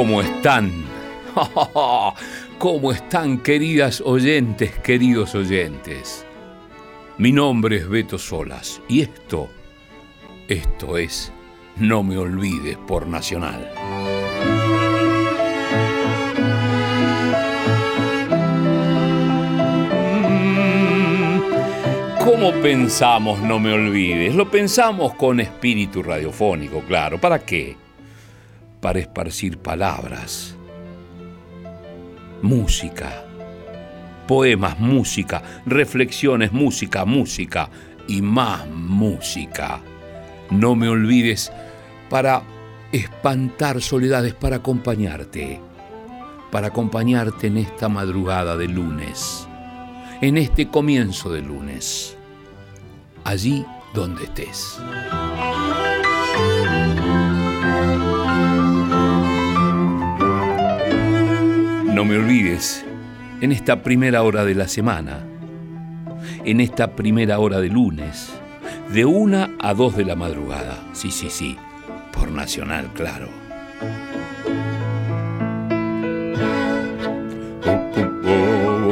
¿Cómo están? ¿Cómo están queridas oyentes, queridos oyentes? Mi nombre es Beto Solas y esto, esto es No me olvides por Nacional. Mm, ¿Cómo pensamos No me olvides? Lo pensamos con espíritu radiofónico, claro. ¿Para qué? Para esparcir palabras, música, poemas, música, reflexiones, música, música. Y más música. No me olvides para espantar soledades, para acompañarte, para acompañarte en esta madrugada de lunes, en este comienzo de lunes, allí donde estés. No me olvides, en esta primera hora de la semana, en esta primera hora de lunes, de una a dos de la madrugada. Sí, sí, sí, por Nacional, claro. Oh.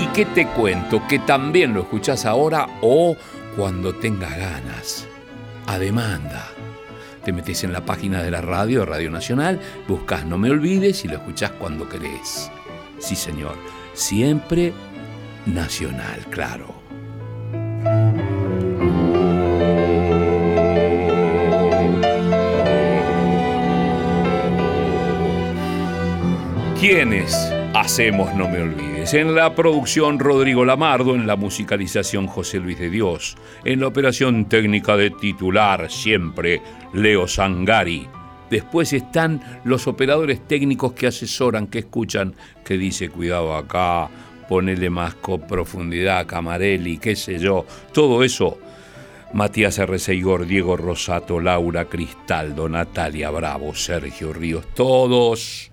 ¿Y qué te cuento? Que también lo escuchás ahora o cuando tengas ganas, a demanda. Te metes en la página de la radio, Radio Nacional, buscas No Me Olvides y lo escuchás cuando querés. Sí, señor, siempre nacional, claro. ¿Quiénes hacemos No Me Olvides? En la producción Rodrigo Lamardo, en la musicalización José Luis de Dios, en la operación técnica de titular siempre Leo Sangari. Después están los operadores técnicos que asesoran, que escuchan, que dice cuidado acá, ponele más profundidad, Camarelli, qué sé yo, todo eso. Matías R. Igor, Diego Rosato, Laura Cristaldo, Natalia Bravo, Sergio Ríos, todos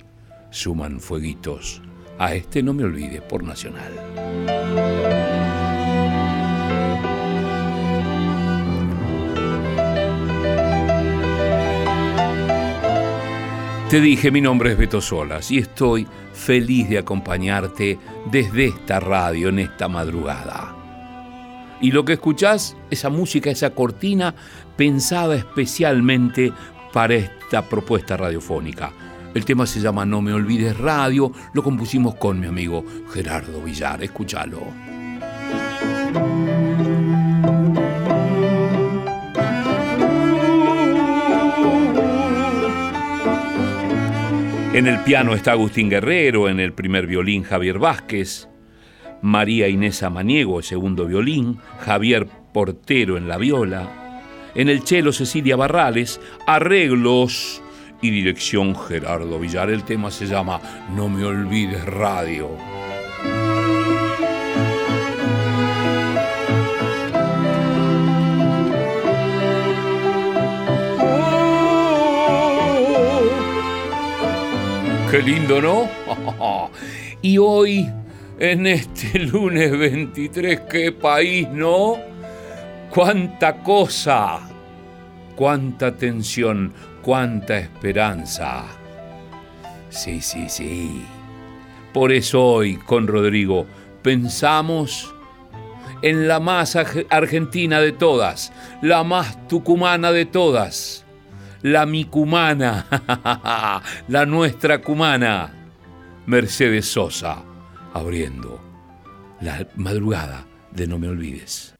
suman fueguitos. A este no me olvides por Nacional. Te dije, mi nombre es Beto Solas y estoy feliz de acompañarte desde esta radio en esta madrugada. Y lo que escuchás, esa música, esa cortina, pensada especialmente para esta propuesta radiofónica. El tema se llama No me olvides radio, lo compusimos con mi amigo Gerardo Villar, escúchalo. En el piano está Agustín Guerrero, en el primer violín Javier Vázquez, María Inés Amaniego, segundo violín, Javier Portero en la viola, en el cello Cecilia Barrales, arreglos y dirección Gerardo Villar. El tema se llama No me olvides radio. Qué lindo, ¿no? y hoy, en este lunes 23, qué país, ¿no? Cuánta cosa, cuánta tensión, cuánta esperanza. Sí, sí, sí. Por eso hoy, con Rodrigo, pensamos en la más argentina de todas, la más tucumana de todas la mi cumana, la nuestra cumana, Mercedes Sosa, abriendo la madrugada de No Me Olvides.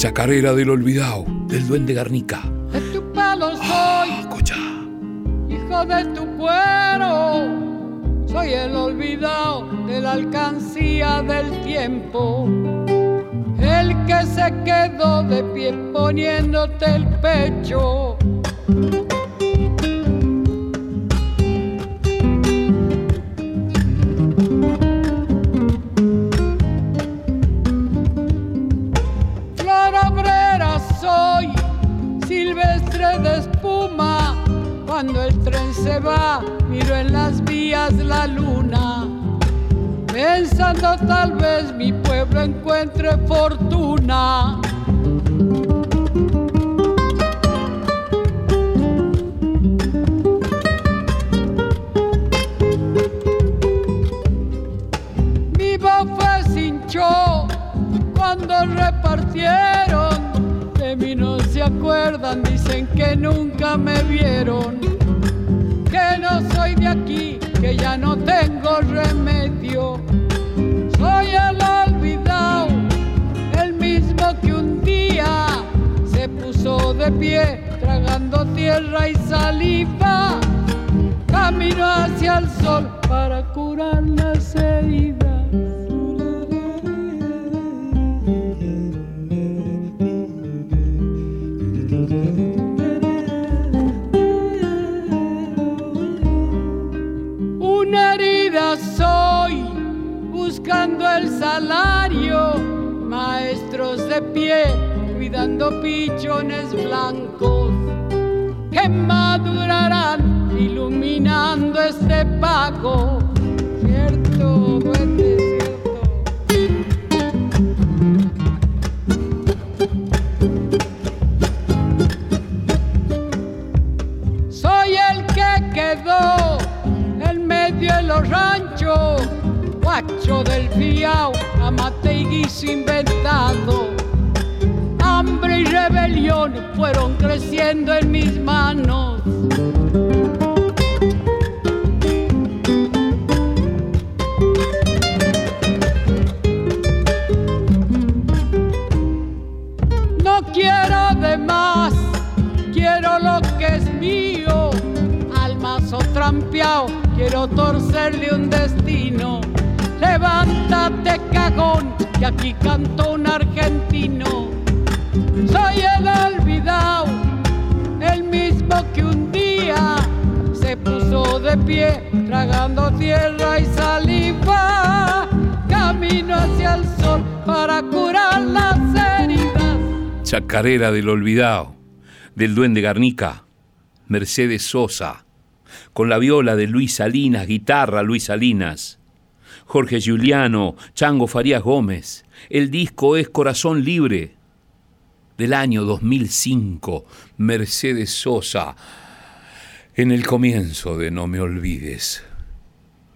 Chacarera del olvidado, del duende Garnica. De tu palo soy, hijo de tu cuero, soy el olvidado de la alcancía del tiempo el que se quedó de pie poniéndote el pecho. De espuma, cuando el tren se va, miro en las vías la luna pensando tal vez mi pueblo encuentre fortuna. Cuando repartieron, dicen que nunca me vieron, que no soy de aquí que ya no tengo remedio. Soy el olvidado, el mismo que un día se puso de pie, tragando tierra y saliva. Camino hacia el sol para curar las heridas. El salario, maestros de pie cuidando pichones blancos que madurarán iluminando este pago. Guacho del fiao, amate y guiso inventado. Hambre y rebelión fueron creciendo en mis manos. No quiero de más, quiero lo que es mío. Almazo trampeado, quiero torcerle un destino. Levántate cagón, que aquí cantó un argentino. Soy el olvidado, el mismo que un día se puso de pie, tragando tierra y saliva. Camino hacia el sol para curar las heridas. Chacarera del olvidado, del duende Garnica, Mercedes Sosa, con la viola de Luis Salinas, guitarra Luis Salinas Jorge Giuliano, Chango Farías Gómez. El disco es Corazón Libre del año 2005, Mercedes Sosa, en el comienzo de No me olvides,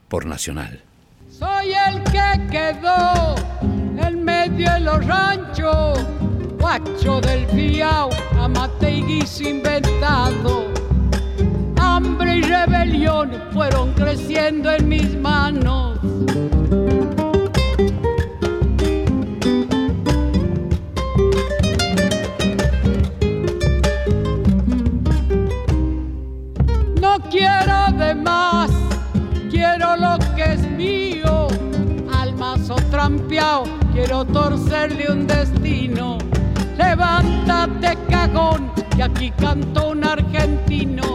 por Nacional. Soy el que quedó en medio de los ranchos, guacho del fiao, amate inventado. Hambre y rebelión fueron creciendo en mis manos no quiero de más, quiero lo que es mío. Almazo trampeado, quiero torcerle un destino. Levántate, cagón, que aquí canto un argentino.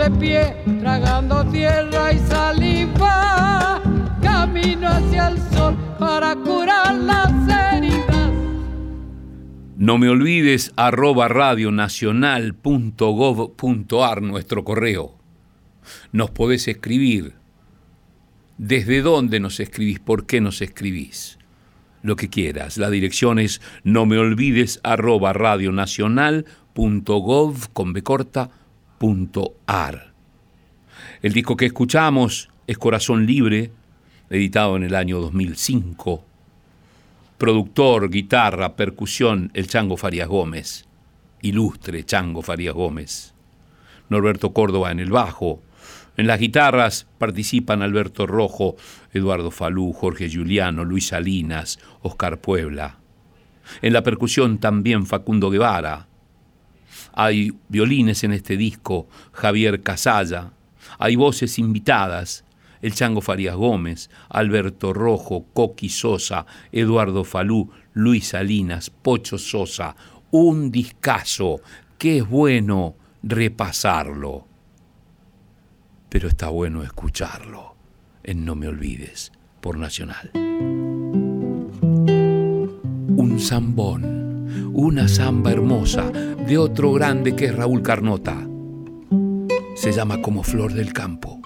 De pie, tragando tierra y saliva, camino hacia el sol para curar las heridas. No me olvides arroba radionacional.gov.ar nuestro correo. Nos podés escribir. ¿Desde dónde nos escribís? ¿Por qué nos escribís? lo que quieras. La dirección es no me olvides arroba radionacional.gov con El disco que escuchamos es Corazón Libre, editado en el año 2005. Productor, guitarra, percusión, el Chango Farías Gómez. Ilustre Chango Farías Gómez. Norberto Córdoba en el bajo, en las guitarras participan Alberto Rojo, Eduardo Falú, Jorge Giuliano, Luis Salinas, Oscar Puebla. En la percusión también Facundo Guevara. Hay violines en este disco, Javier Casalla. Hay voces invitadas, el Chango Farías Gómez, Alberto Rojo, Coqui Sosa, Eduardo Falú, Luis Salinas, Pocho Sosa. Un discazo que es bueno repasarlo pero está bueno escucharlo en No Me Olvides por Nacional. Un zambón, una samba hermosa de otro grande que es Raúl Carnota. Se llama Como Flor del Campo.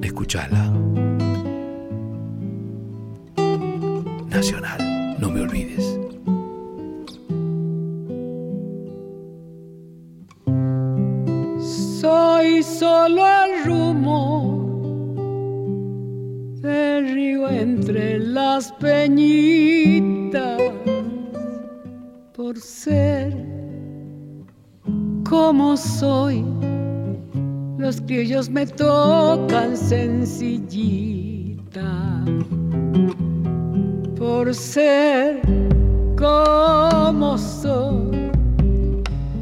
Escúchala. Nacional, no me olvides. Soy solo el rumor del río entre las peñitas ser como soy. Los criollos me tocan sencillita por ser como soy.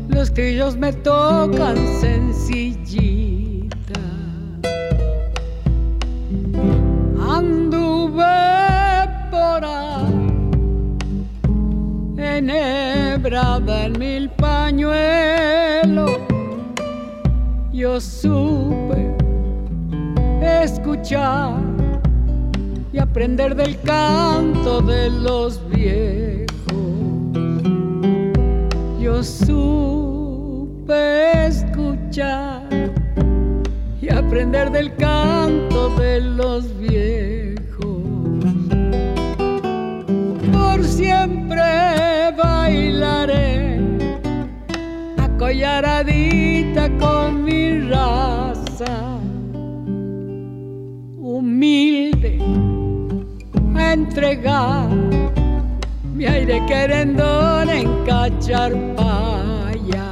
Los criollos me tocan sencillita. Anduve por ahí en mil pañuelos. Yo supe escuchar y aprender del canto de los viejos. Yo supe escuchar y aprender del canto de los viejos. Acollaradita con mi raza humilde a entregar mi aire querendón en cacharpaya.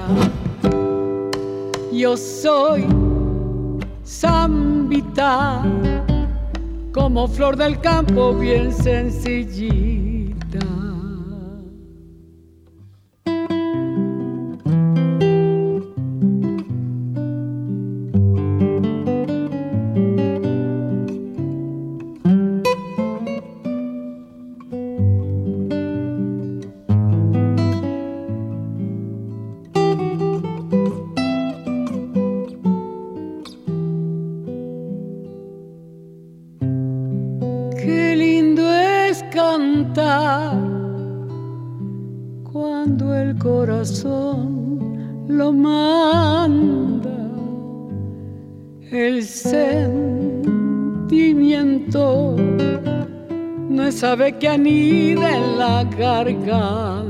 Yo soy zambita, como flor del campo bien sencillita. Que anida en la garganta.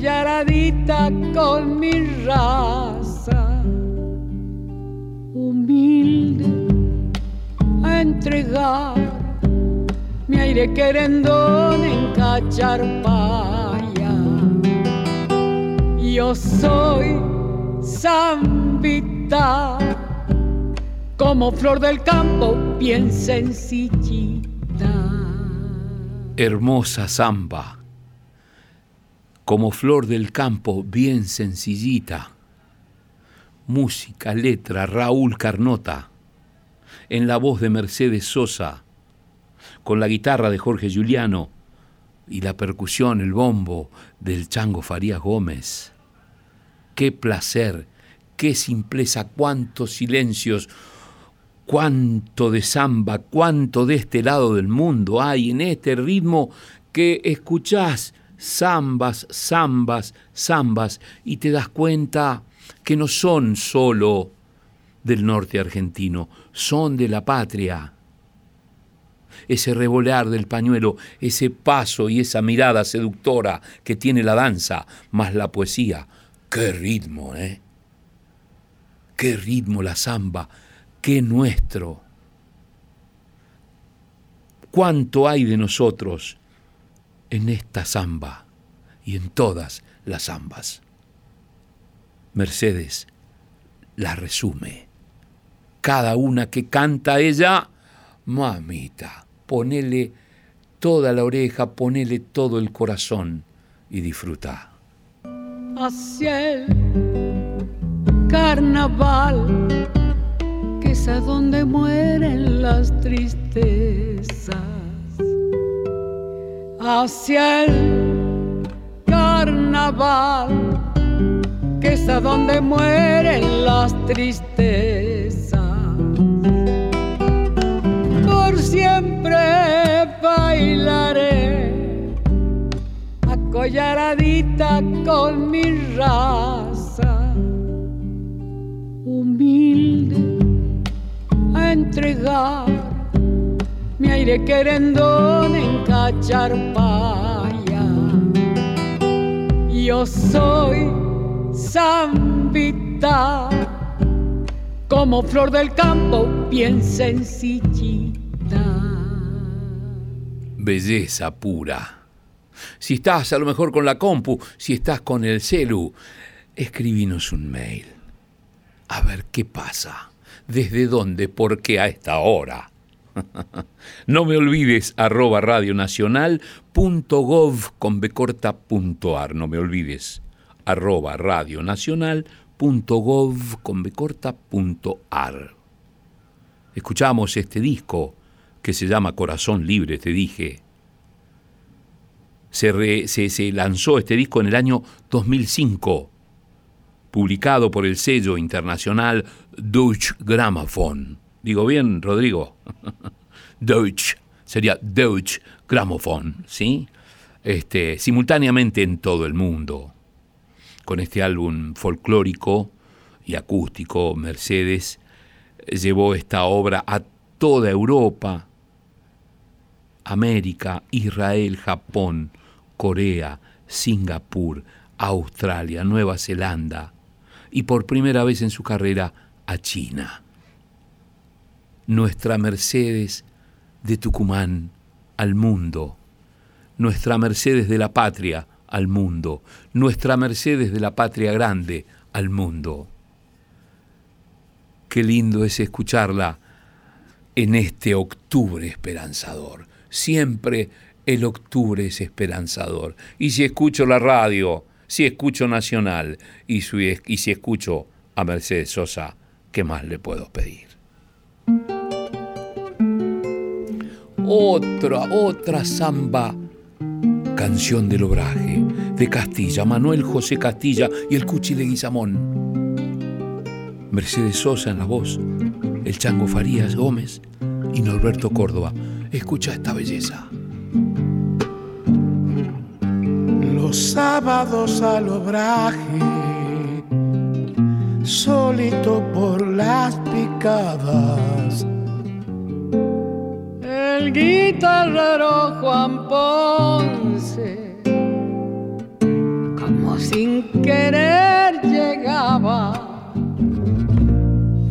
Acollaradita con mi raza, humilde a entregar mi aire querendón en cacharpaya. Yo soy zambita, como flor del campo, bien sencillita. Hermosa zamba, como flor del campo, bien sencillita. Música, letra, Raúl Carnota, en la voz de Mercedes Sosa, con la guitarra de Jorge Giuliano y la percusión, el bombo del Chango Farías Gómez. Qué placer, qué simpleza, cuántos silencios, cuánto de samba, cuánto de este lado del mundo hay en este ritmo que escuchás zambas, zambas, zambas y te das cuenta que no son solo del norte argentino, son de la patria. Ese revolear del pañuelo, ese paso y esa mirada seductora que tiene la danza, más la poesía. ¡Qué ritmo, eh! ¡Qué ritmo la samba! ¡Qué nuestro! ¿Cuánto hay de nosotros en esta samba y en todas las zambas. Mercedes la resume. Cada una que canta ella, mamita, ponele toda la oreja, ponele todo el corazón y disfruta. Hacia el carnaval, que es a donde mueren las tristezas. Hacia el carnaval que es a donde mueren las tristezas. Por siempre bailaré acollaradita con mi raza, humilde a entregar mi aire querendón en cacharpaya. Yo soy zambita, como flor del campo, bien sencillita. Belleza pura. Si estás a lo mejor con la compu, si estás con el celu, escribinos un mail. A ver qué pasa. ¿Desde dónde? ¿Por qué a esta hora? no me olvides arroba radionacional.gov con becorta.ar. No me olvides arroba radionacional.gov.ar. Escuchamos este disco que se llama Corazón Libre, te dije. Se, se, lanzó este disco en el año 2005, publicado por el sello internacional Deutsche Grammophon. ¿Digo bien, Rodrigo? Deutsch, sería Deutsche Grammophon, ¿sí? Este, simultáneamente en todo el mundo con este álbum folclórico y acústico, Mercedes llevó esta obra a toda Europa, América, Israel, Japón, Corea, Singapur, Australia, Nueva Zelanda y por primera vez en su carrera a China. Nuestra Mercedes de Tucumán al mundo, nuestra Mercedes de la patria al mundo, nuestra Mercedes de la patria grande al mundo. Qué lindo es escucharla en este octubre esperanzador. Siempre el octubre es esperanzador. Y si escucho la radio, si escucho Nacional y si, escucho a Mercedes Sosa, ¿qué más le puedo pedir? Otra, otra samba Canción del Obraje, de Castilla, Manuel José Castilla y el Cuchi Leguizamón. Mercedes Sosa en la voz, el Chango Farías Gómez y Norberto Córdoba. Escucha esta belleza. Los sábados al obraje, solito por las picadas el guitarrero Juan Ponce, como sin querer llegaba.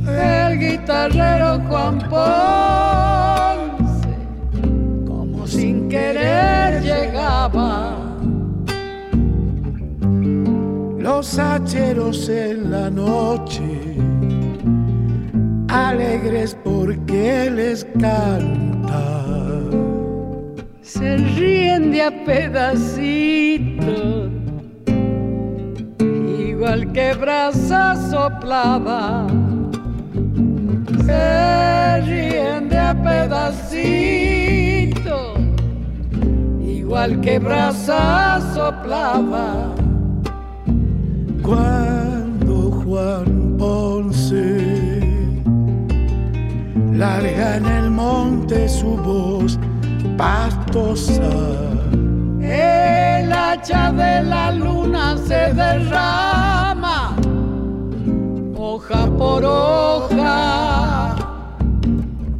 El guitarrero Juan Ponce, como sin querer llegaba. Los hacheros en la noche, alegres porque les canto se ríen de a pedacitos, igual que brasa soplada. Se ríen de a pedacitos, igual que brasa soplada. Cuando Juan Ponce larga en el monte su voz pastosa. El hacha de la luna se derrama, hoja por hoja.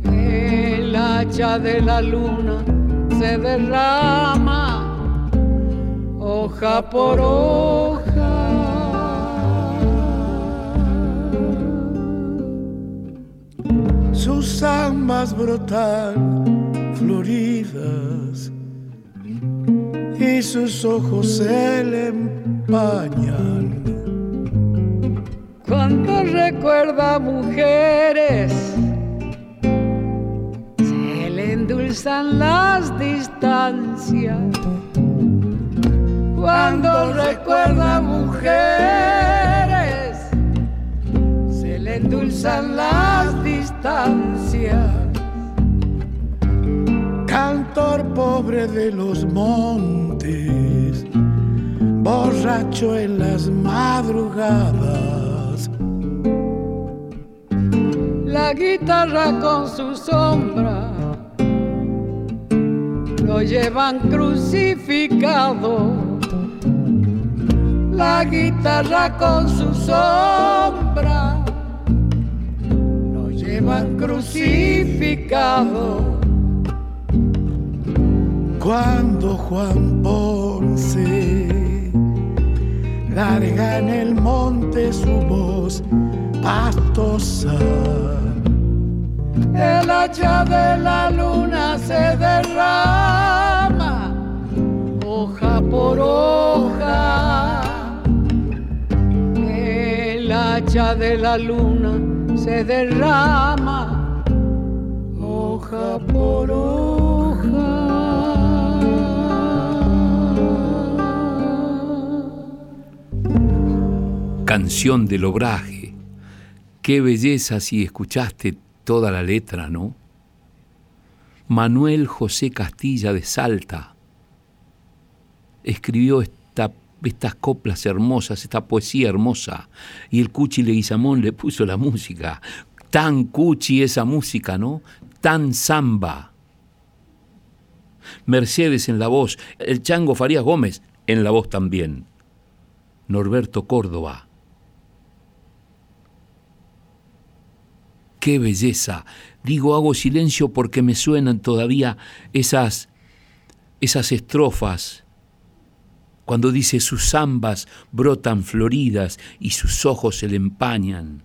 El hacha de la luna se derrama, hoja por hoja. Sus zambas brotan floridas y sus ojos se le empañan. Cuando recuerda mujeres, se le endulzan las distancias. Cuando recuerda mujeres, le endulzan las distancias cantor pobre de los montes, borracho en las madrugadas. La guitarra con su sombra lo llevan crucificado. La guitarra con su sombra llevan crucificado cuando Juan Ponce larga en el monte su voz pastosa. El hacha de la luna se derrama, hoja por hoja. El hacha de la luna se derrama, hoja por hoja. canción del obraje. Qué belleza si escuchaste toda la letra, ¿no? Manuel José Castilla de Salta escribió estas coplas hermosas, esta poesía hermosa, y el Cuchi Leguizamón le puso la música. Tan Cuchi esa música, ¿no? Tan samba. Mercedes en la voz, el Chango Farías Gómez en la voz también. Norberto Córdoba qué belleza. Digo, hago silencio porque me suenan todavía esas, esas estrofas. Cuando dice sus zambas brotan floridas y sus ojos se le empañan.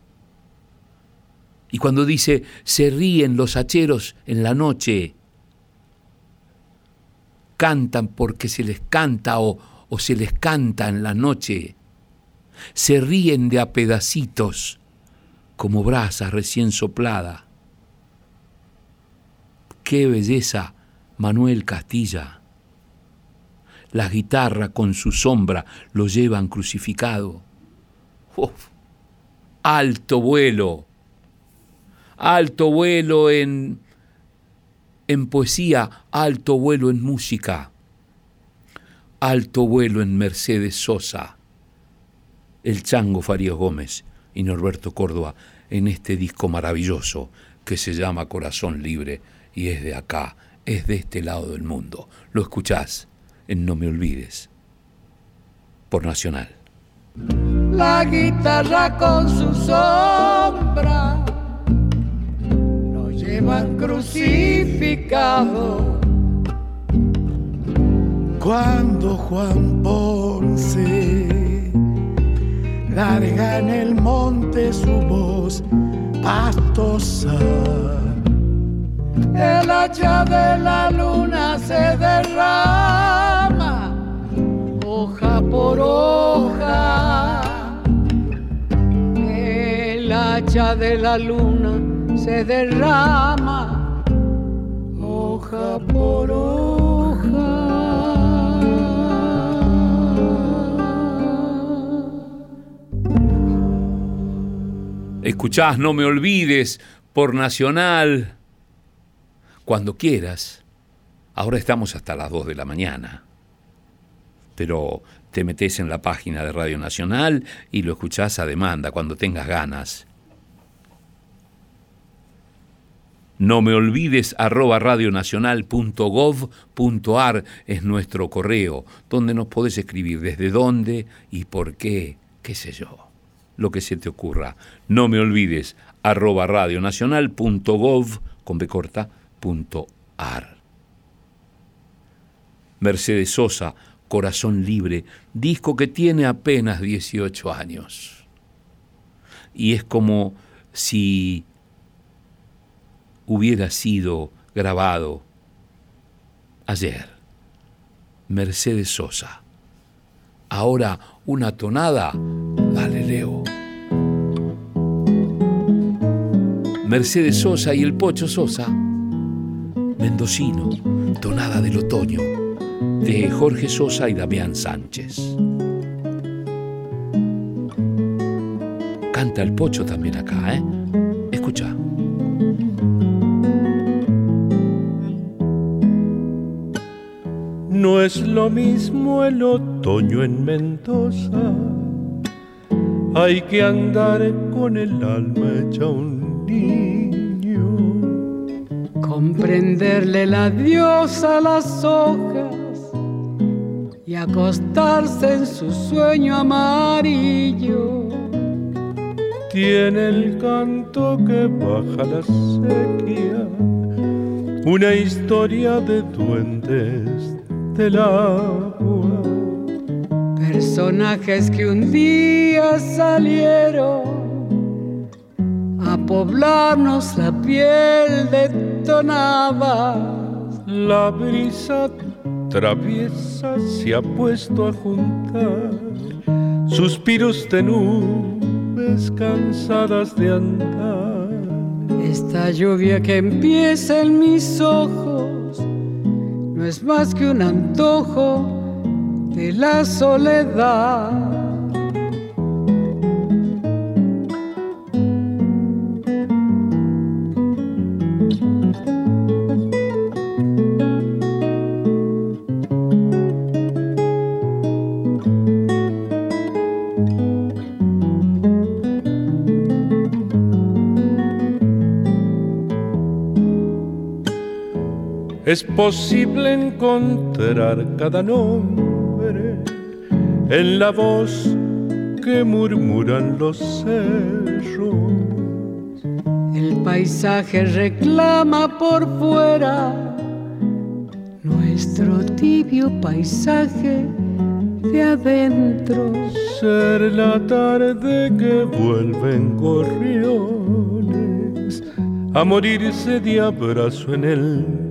Y cuando dice se ríen los hacheros en la noche, cantan porque se les canta o, o se les canta en la noche, se ríen de a pedacitos como brasa recién soplada. Qué belleza, Manuel Castilla. La guitarra con su sombra lo llevan crucificado. Alto vuelo, alto vuelo en, en poesía, alto vuelo en música, alto vuelo en Mercedes Sosa, el Chango Farías Gómez y Norberto Córdoba en este disco maravilloso que se llama Corazón Libre y es de acá, es de este lado del mundo. Lo escuchás en No Me Olvides, por Nacional. La guitarra con su sombra lo llevan crucificado. Cuando Juan Ponce larga en el monte su voz pastosa. El hacha de la luna se derrama, hoja por hoja. El hacha de la luna se derrama, hoja por hoja. Escuchás No Me Olvides por Nacional. Cuando quieras. Ahora estamos hasta las 2 de la mañana. Pero te metes en la página de Radio Nacional y lo escuchás a demanda cuando tengas ganas. No me olvides arroba radionacional.gov.ar es nuestro correo, donde nos podés escribir desde dónde y por qué, qué sé yo lo que se te ocurra. No me olvides, arroba radionacional.gov con Mercedes Sosa, Corazón Libre, disco que tiene apenas 18 años. Y es como si hubiera sido grabado ayer. Mercedes Sosa. Ahora una tonada, dale Leo. Mercedes Sosa y el Pocho Sosa. Mendocino, tonada del otoño, de Jorge Sosa y Damián Sánchez. Canta el Pocho también acá, ¿eh? Escucha. No es lo mismo el otoño en Mendoza. Hay que andar con el alma hecha un niño. Comprenderle la diosa a las hojas y acostarse en su sueño amarillo. Tiene el canto que baja la sequía, una historia de duendes del agua. Personajes que un día salieron a poblarnos la piel de tonabas. La brisa traviesa se ha puesto a juntar suspiros de nubes cansadas de andar. Esta lluvia que empieza en mis ojos no es más que un antojo de la soledad. Es posible encontrar cada nombre en la voz que murmuran los cerros. El paisaje reclama por fuera nuestro tibio paisaje de adentro. Ser la tarde que vuelven gorriones a morirse de abrazo en el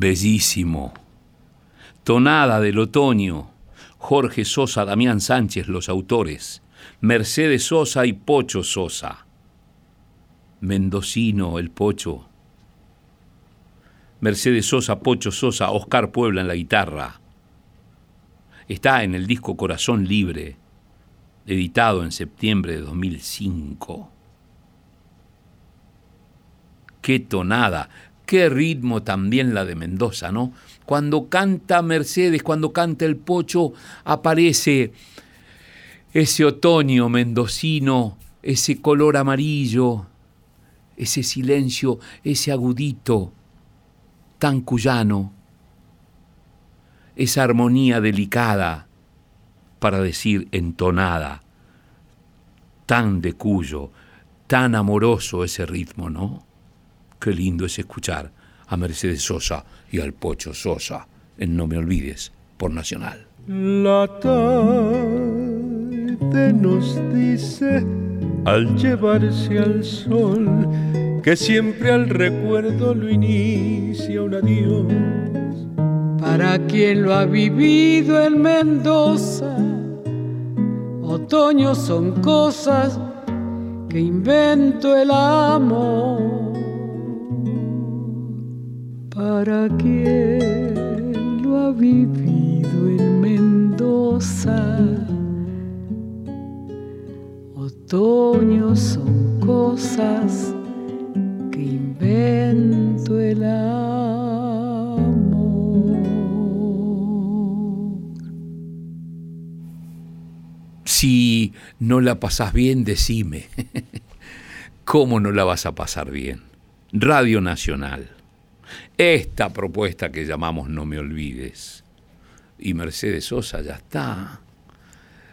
Bellísimo. Tonada del otoño. Jorge Sosa, Damián Sánchez, los autores. Mercedes Sosa y Pocho Sosa. Mendocino, el Pocho. Mercedes Sosa, Pocho Sosa, Oscar Puebla en la guitarra. Está en el disco Corazón Libre, editado en septiembre de 2005. Qué tonada qué ritmo también la de Mendoza, ¿no? Cuando canta Mercedes, cuando canta el Pocho, aparece ese otoño mendocino, ese color amarillo, ese silencio, ese agudito tan cuyano, esa armonía delicada, para decir entonada, tan de cuyo, tan amoroso ese ritmo, ¿no? Qué lindo es escuchar a Mercedes Sosa y al Pocho Sosa en No Me Olvides por Nacional. La tarde nos dice al llevarse al sol que siempre al recuerdo lo inicia un adiós. Para quien lo ha vivido en Mendoza, otoño son cosas que invento el amor para quien lo ha vivido en Mendoza. Otoño son cosas que invento el amor. Si no la pasás bien, decime. ¿Cómo no la vas a pasar bien? Radio Nacional esta propuesta que llamamos No me olvides. Y Mercedes Sosa ya está.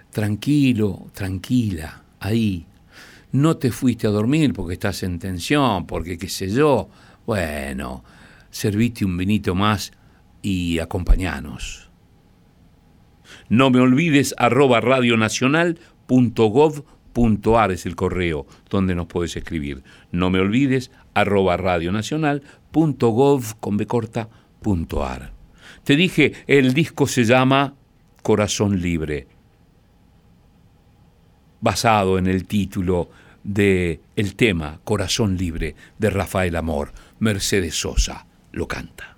Tranquilo, tranquila, ahí. No te fuiste a dormir porque estás en tensión, porque qué sé yo. Bueno, serviste un vinito más y acompañanos. No me olvides arroba radionacional.gov.ar es el correo donde nos puedes escribir. No me olvides arroba radionacional.gov.ar. Te dije, el disco se llama Corazón Libre, basado en el título de el tema Corazón Libre de Rafael Amor. Mercedes Sosa lo canta.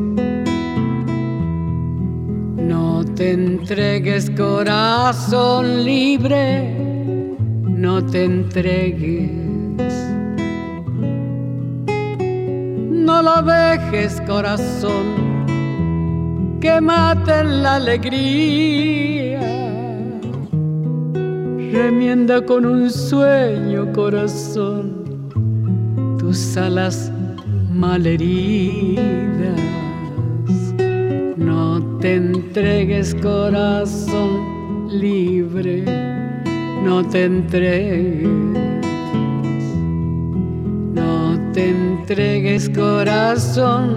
te entregues corazón libre, no te entregues. No lo dejes corazón, que mate la alegría. Remienda con un sueño corazón tus alas malheridas te entregues corazón libre, no te entregues, no te entregues corazón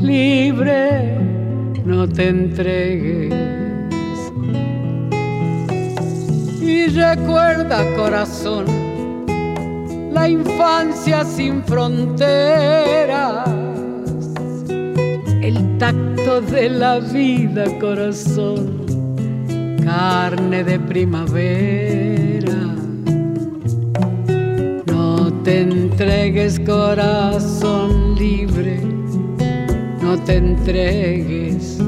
libre, no te entregues. Y recuerda corazón, la infancia sin fronteras tacto de la vida, corazón, carne de primavera. No te entregues, corazón libre, no te entregues.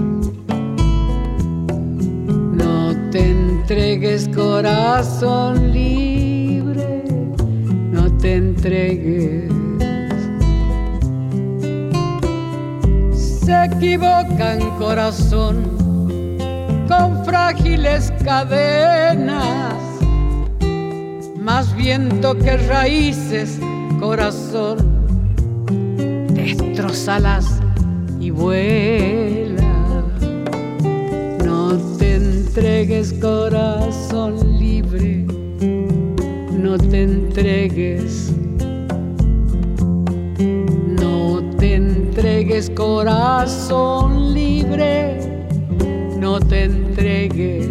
No te entregues, corazón libre, no te entregues. Se equivocan corazón con frágiles cadenas, más viento que raíces, corazón, destrozalas y vuela. No te entregues corazón libre, no te entregues corazón libre, no te entregues.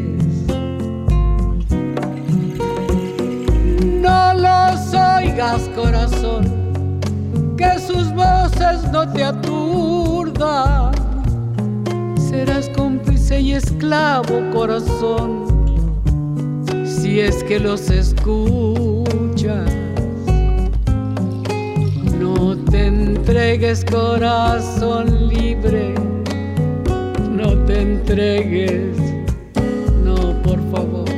No los oigas corazón, que sus voces no te aturdan. Serás cómplice y esclavo corazón, si es que los escuchas te entregues corazón libre, no te entregues, no por favor,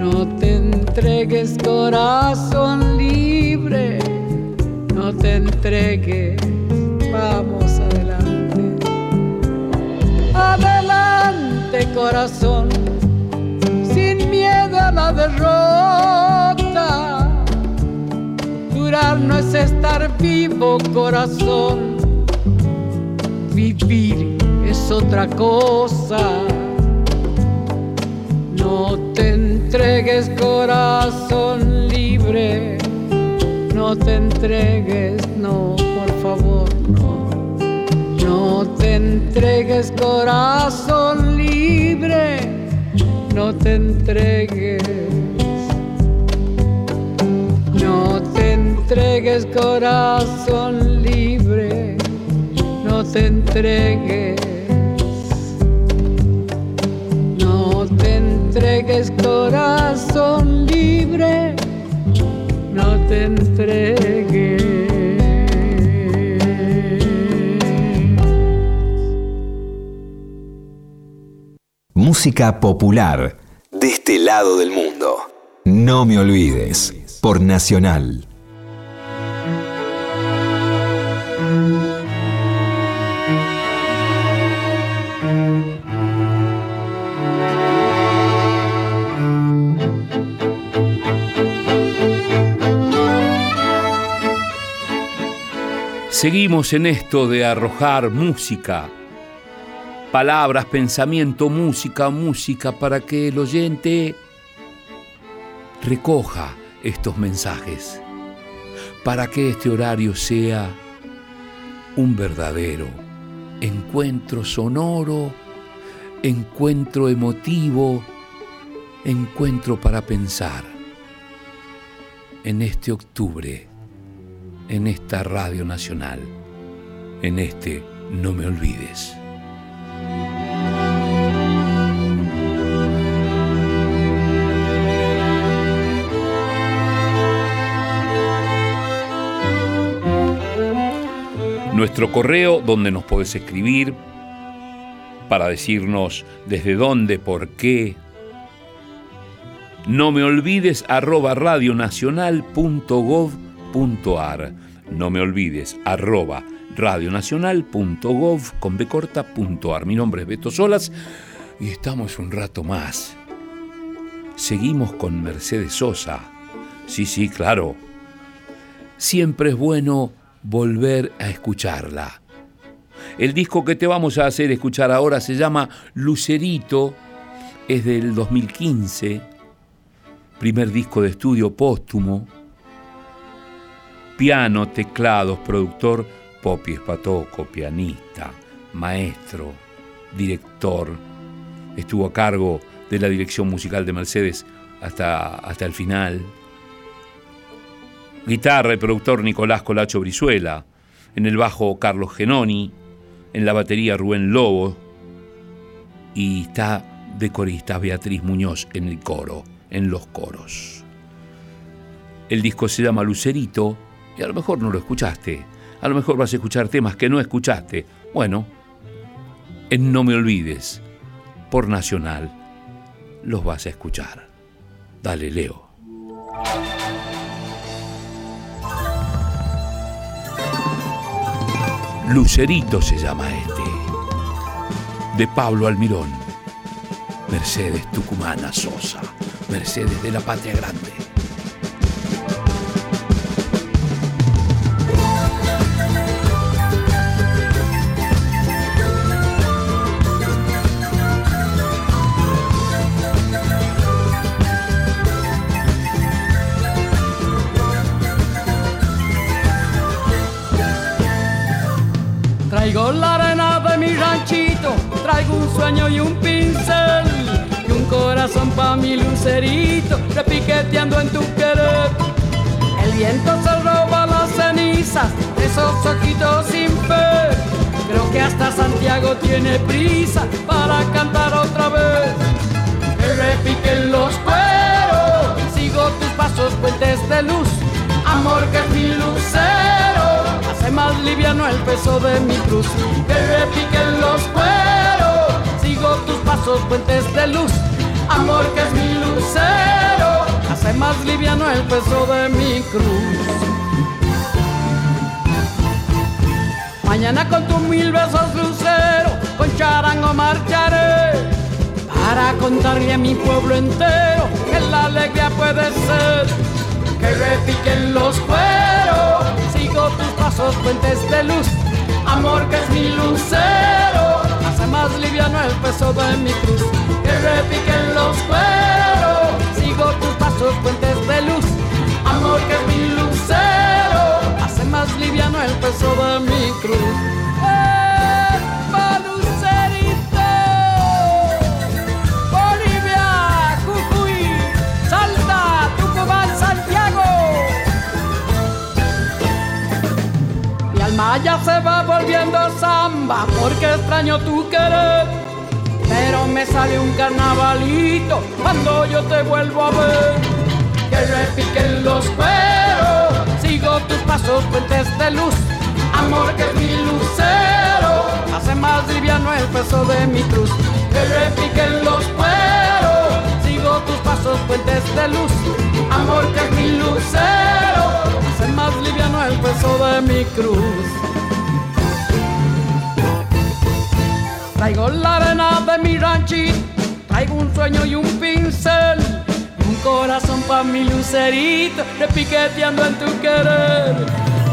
no te entregues corazón libre, no te entregues, vamos adelante, adelante corazón, sin miedo a la derrota no es estar vivo, corazón. Vivir otra cosa. No te entregues corazón libre, no te entregues, no, por favor, no. No te entregues corazón libre, no te entregues. Entregues corazón libre, no te entregues. No te entregues corazón libre, no te entregues. Música popular de este lado del mundo. No me olvides por Nacional. Seguimos en esto de arrojar música, palabras, pensamiento, música, música, para que el oyente recoja estos mensajes. Para que este horario sea un verdadero encuentro sonoro, encuentro emotivo, encuentro para pensar en este octubre, en esta Radio Nacional, en este No me olvides. Nuestro correo donde nos podés escribir para decirnos desde dónde, por qué. No me olvides arroba radionacional.gov.ar. No me olvides arroba radionacional.gov con Mi nombre es Beto Solas y estamos un rato más. Seguimos con Mercedes Sosa. Sí, sí, claro. Siempre es bueno volver a escucharla. El disco que te vamos a hacer escuchar ahora se llama Lucerito, es del 2015, primer disco de estudio póstumo. Piano, teclados, productor Popi Espatoco, pianista, maestro, director. Estuvo a cargo de la dirección musical de Mercedes hasta, hasta el final Guitarra y productor Nicolás Colacho Brizuela. En el bajo Carlos Genoni. En la batería Rubén Lobo. Y está de corista Beatriz Muñoz en el coro, en los coros. El disco se llama Lucerito y a lo mejor no lo escuchaste. A lo mejor vas a escuchar temas que no escuchaste. Bueno, en No Me Olvides, por Nacional, los vas a escuchar. Dale, Leo. Lucerito se llama este, de Pablo Almirón, Mercedes Tucumana Sosa, Mercedes de la Patria Grande. Traigo la arena de mi ranchito, traigo un sueño y un pincel y un corazón pa' mi lucerito, repiqueteando en tu querer. El viento se roba las cenizas esos ojitos sin fe. Creo que hasta Santiago tiene prisa para cantar otra vez. Que repiquen los cueros, sigo tus pasos, puentes de luz, amor que es mi lucero liviano el peso de mi cruz. Que repiquen los cueros, sigo tus pasos, puentes de luz. Amor que es mi lucero, hace más liviano el peso de mi cruz. Mañana con tus mil besos lucero, con charango marcharé para contarle a mi pueblo entero que la alegría puede ser que repiquen los cueros tus pasos, puentes de luz. Amor que es mi lucero, hace más peso de mi cruz. Que repiquen los cueros, sigo tus pasos, puentes de luz. Amor que es mi lucero, hace más liviano el peso de mi cruz. Ya se va volviendo samba porque extraño tu querer. Pero me sale un carnavalito cuando yo te vuelvo a ver. Que repiquen los cueros, sigo tus pasos, puentes de luz. Amor que es mi lucero, hace más liviano el peso de mi cruz. Que repiquen los cueros, tus pasos, puentes de luz. Amor que es mi lucero, hace más liviano el peso de mi cruz. Traigo la arena de mi ranchito, traigo un sueño y un pincel, un corazón pa' mi lucerito, repiqueteando en tu querer.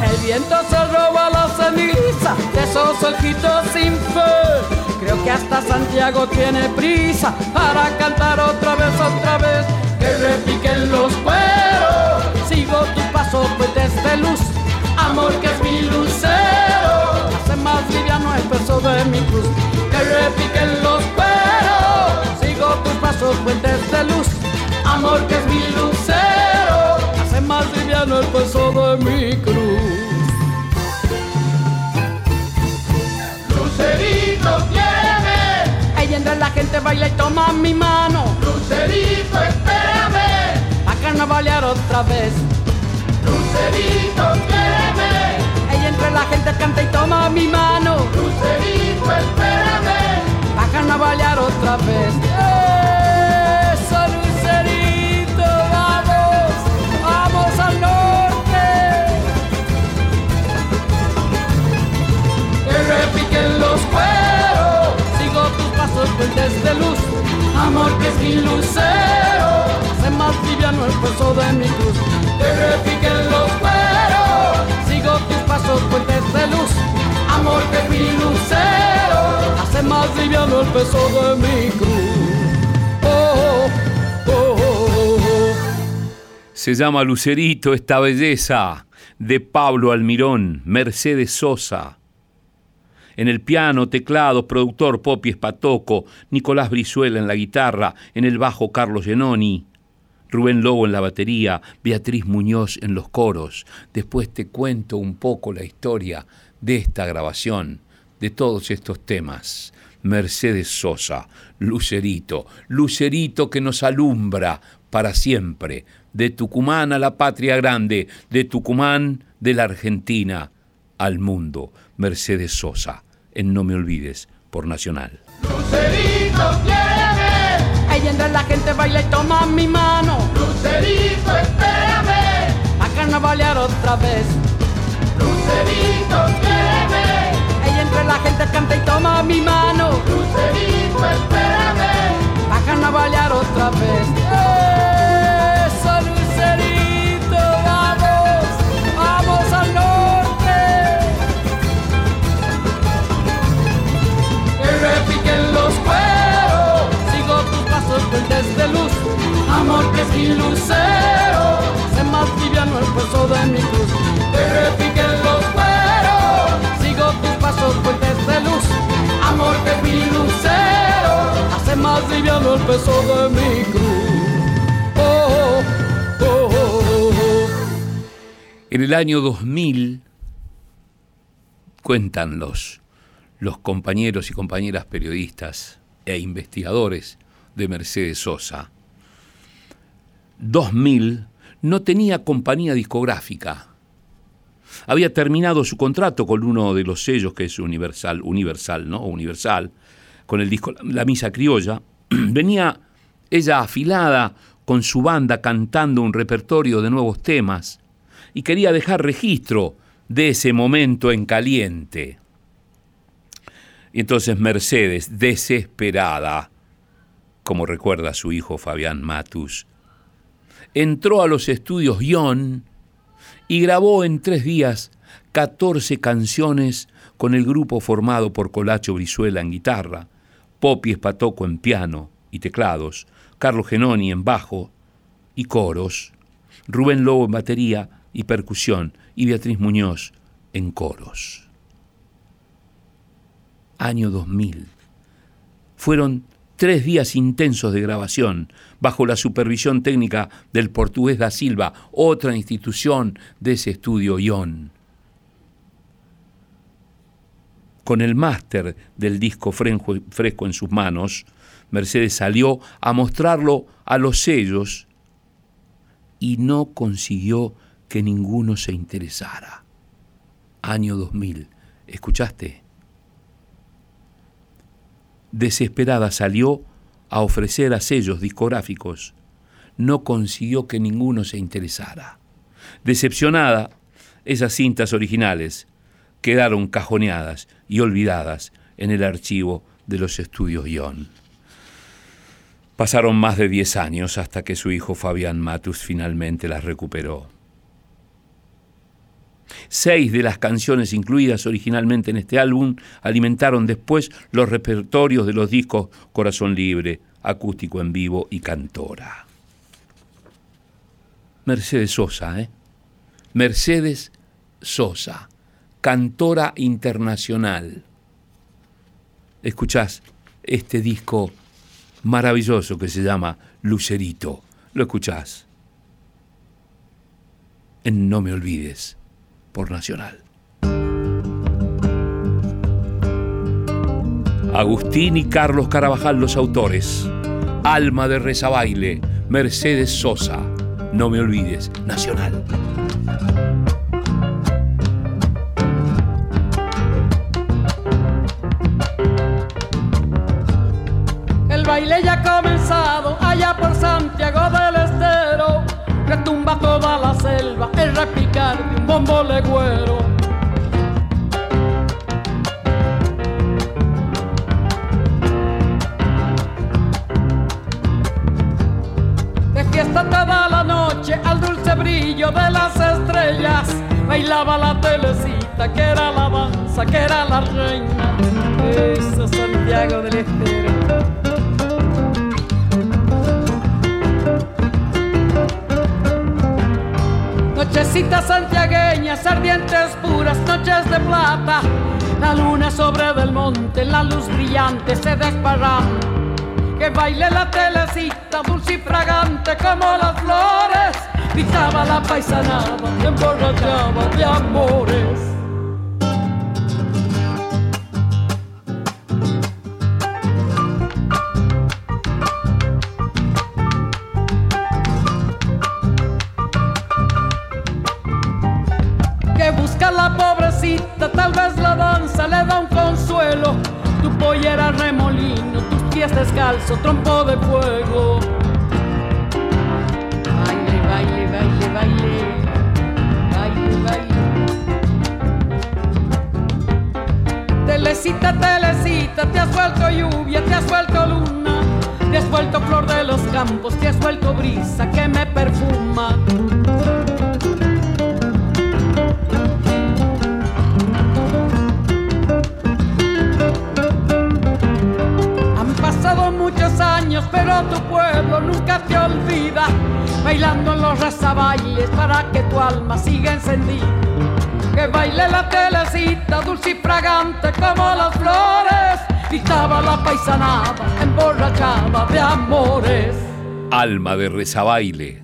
El viento se roba la ceniza de esos ojitos sin fe. Que hasta Santiago tiene prisa para cantar otra vez, otra vez. Que repiquen los cueros, sigo tus pasos, puentes de luz, amor que es mi lucero. Hace más liviano el peso de mi cruz que repiquen los cueros. Sigo tus pasos, puentes de luz, amor que es mi lucero. Hace más liviano el peso de gente baila y toma mi mano. Lucerito, espérame. A carnavalear otra vez. Lucerito, quiéreme. Ahí entre la gente canta y toma mi mano. Lucerito, espérame. A carnavalear otra vez. Eso, Lucerito, vamos, vamos al norte. Que repiquen los cueros. Puentes de luz. Amor que mi lucero. Hace más liviano el peso de mi cruz. Que repiquen los cueros. Sigo tus pasos, puentes de luz. Amor que mi lucero. Hace más liviano el peso de mi cruz. Oh, oh, oh, oh. Se llama Lucerito esta belleza de Pablo Almirón, Mercedes Sosa. En el piano, teclados, productor Popi Espatoco, Nicolás Brizuela en la guitarra, en el bajo Carlos Genoni, Rubén Lobo en la batería, Beatriz Muñoz en los coros. Después te cuento un poco la historia de esta grabación, de todos estos temas. Mercedes Sosa, Lucerito, Lucerito que nos alumbra para siempre, de Tucumán a la patria grande, de Tucumán de la Argentina al mundo. Mercedes Sosa, en No Me Olvides, por Nacional. Lucerito, quiéreme. Ahí entre la gente baila y toma mi mano. Lucerito, espérame. A carnavalear otra vez. Lucerito, quiéreme. Ahí entre la gente canta y toma mi mano. Lucerito, espérame. A carnavalear otra vez. Luz. Amor que es mi lucero. Hace más liviano el peso de mi cruz. Que repiquen los cueros. Sigo tus pasos, puentes de luz. Amor que es mi lucero. Hace más liviano el peso de mi cruz. Oh, oh, oh, oh, oh. En el año 2000, cuentan los, los compañeros y compañeras periodistas e investigadores de Mercedes Sosa, 2000 no tenía compañía discográfica. Había terminado su contrato con uno de los sellos que es Universal, Universal, ¿no? Universal, con el disco La Misa Criolla. Venía ella afilada con su banda cantando un repertorio de nuevos temas y quería dejar registro de ese momento en caliente. Y entonces Mercedes, desesperada, como recuerda su hijo Fabián Matus, entró a los estudios Ion y grabó en tres días 14 canciones con el grupo formado por Colacho Brizuela en guitarra, Popi Espatoco en piano y teclados, Carlos Genoni en bajo y coros, Rubén Lobo en batería y percusión y Beatriz Muñoz en coros. Año 2000. Fueron tres días intensos de grabación bajo la supervisión técnica del portugués da Silva, otra institución de ese estudio ION. Con el máster del disco fresco en sus manos, Mercedes salió a mostrarlo a los sellos y no consiguió que ninguno se interesara. Año 2000. ¿Escuchaste? Desesperada salió a ofrecer a sellos discográficos. No consiguió que ninguno se interesara. Decepcionada, esas cintas originales quedaron cajoneadas y olvidadas en el archivo de los estudios Ion. Pasaron más de 10 años hasta que su hijo Fabián Matus finalmente las recuperó. Seis de las canciones incluidas originalmente en este álbum alimentaron después los repertorios de los discos Corazón Libre, Acústico en Vivo y Cantora. Mercedes Sosa, ¿eh? Mercedes Sosa, cantora internacional. Escuchás este disco maravilloso que se llama Lucerito. Lo escuchás. En No me olvides por Nacional. Agustín y Carlos Carabajal los autores. Alma de Rezabaile, Mercedes Sosa. No me olvides, Nacional. El baile ya ha comenzado allá por Santiago del Estero retumba toda la selva el repicar bombo legüero. De fiesta toda la noche al dulce brillo de las estrellas, bailaba la telecita que era la danza, que era la reina. Eso Santiago del Estero. Nochecitas santiagueñas, ardientes puras, noches de plata. La luna sobre del monte, la luz brillante se desparrama. Que baile la telecita, dulce y fragante como las flores. Pintaba la paisanada, emborrachaba de amores. Descalzo, trompo de fuego. Baile, baile, baile, baile. Baile, baile. Telecita, telecita, te has vuelto lluvia, te has vuelto luna. Te has vuelto flor de los campos, te has vuelto brisa que me perfuma. Pero tu pueblo nunca te olvida. Bailando en los rezabailes para que tu alma siga encendida. Que baile la telecita dulce y fragante como las flores. Dictaba la paisanada, emborrachada de amores. Alma de rezabaile,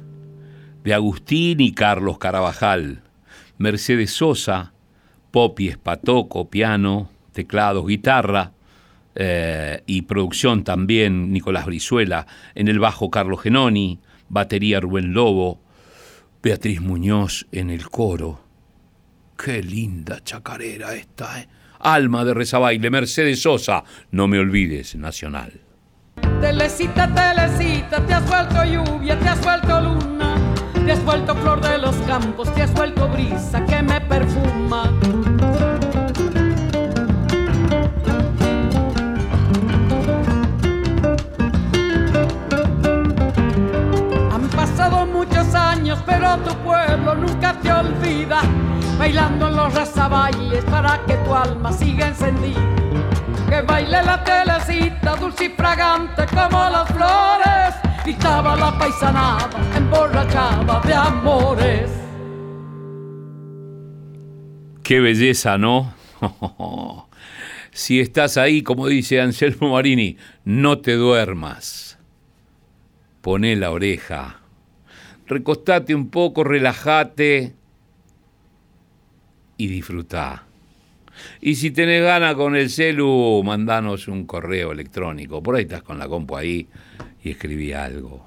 de Agustín y Carlos Carabajal, Mercedes Sosa, Popi Espatoco, piano, teclados, guitarra, eh, y producción también Nicolás Brizuela, en el bajo Carlos Genoni, batería Rubén Lobo, Beatriz Muñoz en el coro. Qué linda chacarera esta, ¿eh? Alma de Rezabaile, Mercedes Sosa, no me olvides, Nacional. Telecita, telecita, te has vuelto lluvia, te has vuelto luna, te has vuelto flor de los campos, te has vuelto brisa que me perfuma. Tu pueblo nunca te olvida. Bailando en los razaballes para que tu alma siga encendida. que baile la telecita dulce y fragante como las flores. Y estaba la paisanada emborrachada de amores. Qué belleza, ¿no? si estás ahí, como dice Anselmo Marini, no te duermas. Poné la oreja. Recostate un poco, relájate y disfrutá. Y si tenés ganas con el celu, mandanos un correo electrónico. Por ahí estás con la compu ahí y escribí algo.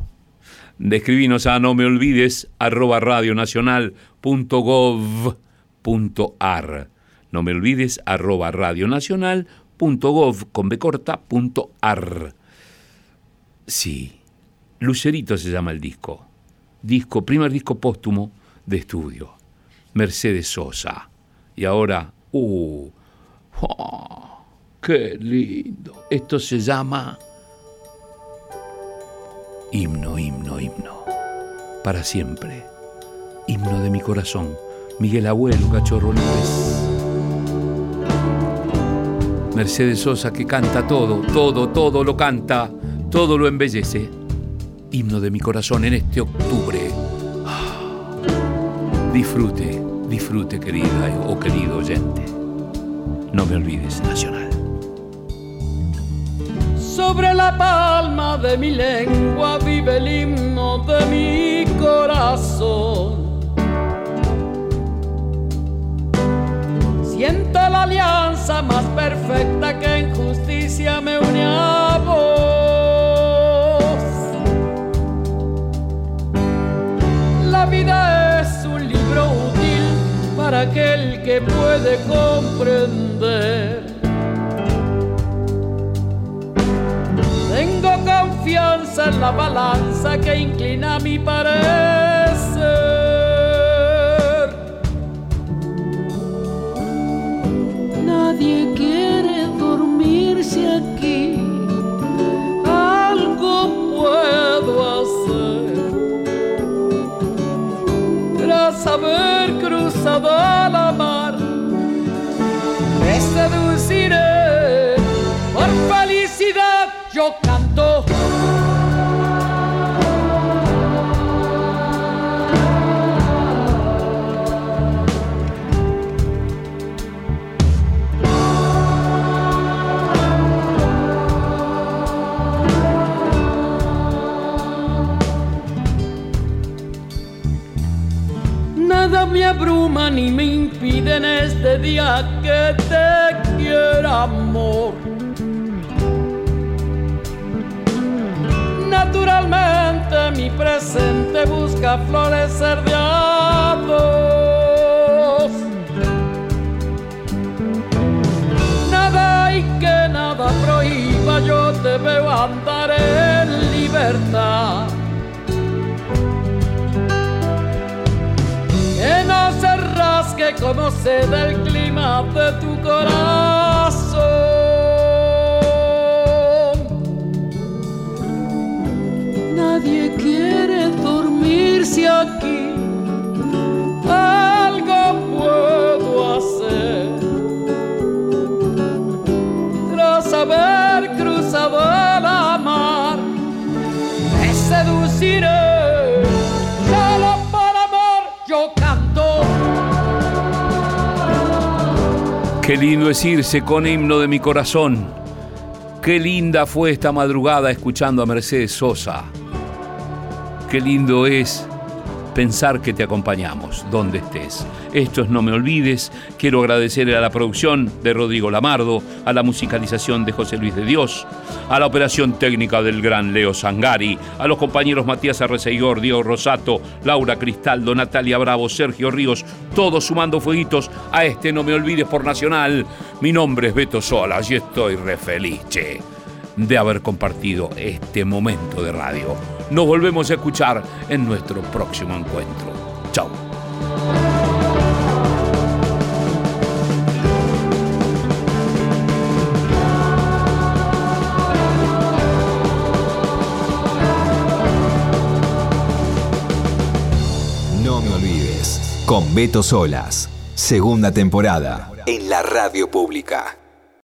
Describinos a no me olvides arroba radionacional.gov.ar. No me olvides arroba radionacional.gov con Sí, Lucerito se llama el disco. Disco, primer disco póstumo de estudio. Mercedes Sosa. Y ahora Uh, oh, ¡Qué lindo! Esto se llama himno, himno, himno. Para siempre. Himno de mi corazón. Miguel Abuelo, Cachorro López. Mercedes Sosa que canta todo, todo, todo lo canta, todo lo embellece. Himno de mi corazón en este octubre. Disfrute Disfrute, querida o querido oyente. No me olvides, Nacional. Sobre la palma de mi lengua vive el himno de mi corazón. Siento la alianza más perfecta que en justicia me une aquel que puede comprender. Tengo confianza en la balanza que inclina mi parecer. Nadie quiere dormirse aquí, algo puedo hacer. Tras haber sabala abruma ni me impide en este día que te quiera amor. Naturalmente mi presente busca florecer de a. Nada y que nada prohíba, yo te veo andar en libertad. Como se el clima de tu corazón. Nadie quiere dormirse aquí, Qué lindo es irse con himno de mi corazón. Qué linda fue esta madrugada escuchando a Mercedes Sosa. Qué lindo es pensar que te acompañamos donde estés. Esto es No Me Olvides. Quiero agradecerle a la producción de Rodrigo Lamardo, a la musicalización de José Luis de Dios, a la operación técnica del gran Leo Sangari, a los compañeros Matías Arreceigor, Diego Rosato, Laura Cristaldo, Natalia Bravo, Sergio Ríos, todos sumando fueguitos a este No Me Olvides por Nacional. Mi nombre es Beto Solas y estoy re de haber compartido este momento de radio. Nos volvemos a escuchar en nuestro próximo encuentro. Chao. No me olvides, con Beto Solas, segunda temporada, en la radio pública.